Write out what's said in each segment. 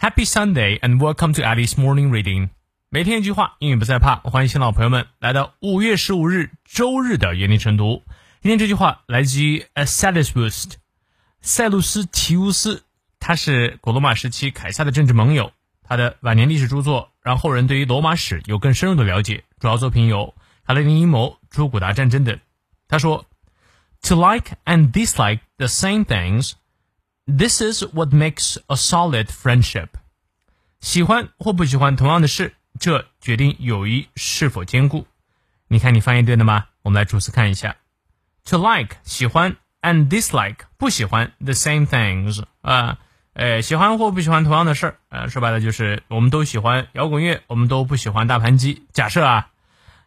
Happy Sunday and welcome to Alice Morning Reading。每天一句话，英语不再怕。欢迎新老朋友们来到五月十五日周日的原力晨读。今天这句话来自于 A. Sallust，塞鲁斯提乌斯，他是古罗马时期凯撒的政治盟友。他的晚年历史著作让后人对于罗马史有更深入的了解。主要作品有《卡雷林阴谋》《朱古达战争》等。他说：“To like and dislike the same things。” This is what makes a solid friendship。喜欢或不喜欢同样的事，这决定友谊是否坚固。你看，你翻译对了吗？我们来逐词看一下。To like 喜欢，and dislike 不喜欢，the same things 啊，呃，喜欢或不喜欢同样的事儿，呃，说白了就是我们都喜欢摇滚乐，我们都不喜欢大盘鸡。假设啊，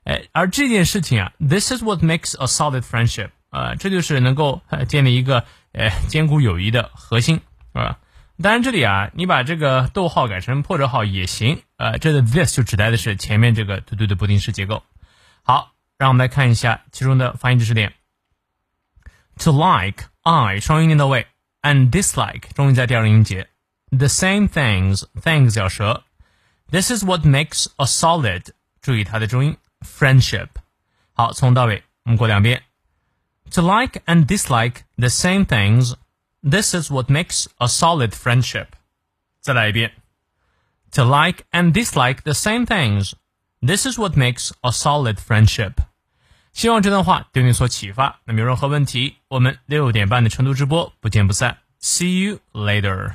哎，而这件事情啊，This is what makes a solid friendship 啊，这就是能够建立一个。 呃，坚固友谊的核心，啊？当然，这里啊，你把这个逗号改成破折号也行。呃，这个 this 就指代的是前面这个对对的不定式结构。好，让我们来看一下其中的发音知识点。To like I 双音念到位，and dislike 重音在第二音节。The same things things 咬舌。This is what makes a solid 注意它的重音 friendship。好，从头到尾我们过两遍。To like and dislike the same things, this is what makes a solid friendship. 再来一遍。To like and dislike the same things, this is what makes a solid friendship. 希望这段话对你所启发。那么有任何问题，我们六点半的成都直播不见不散。See you later.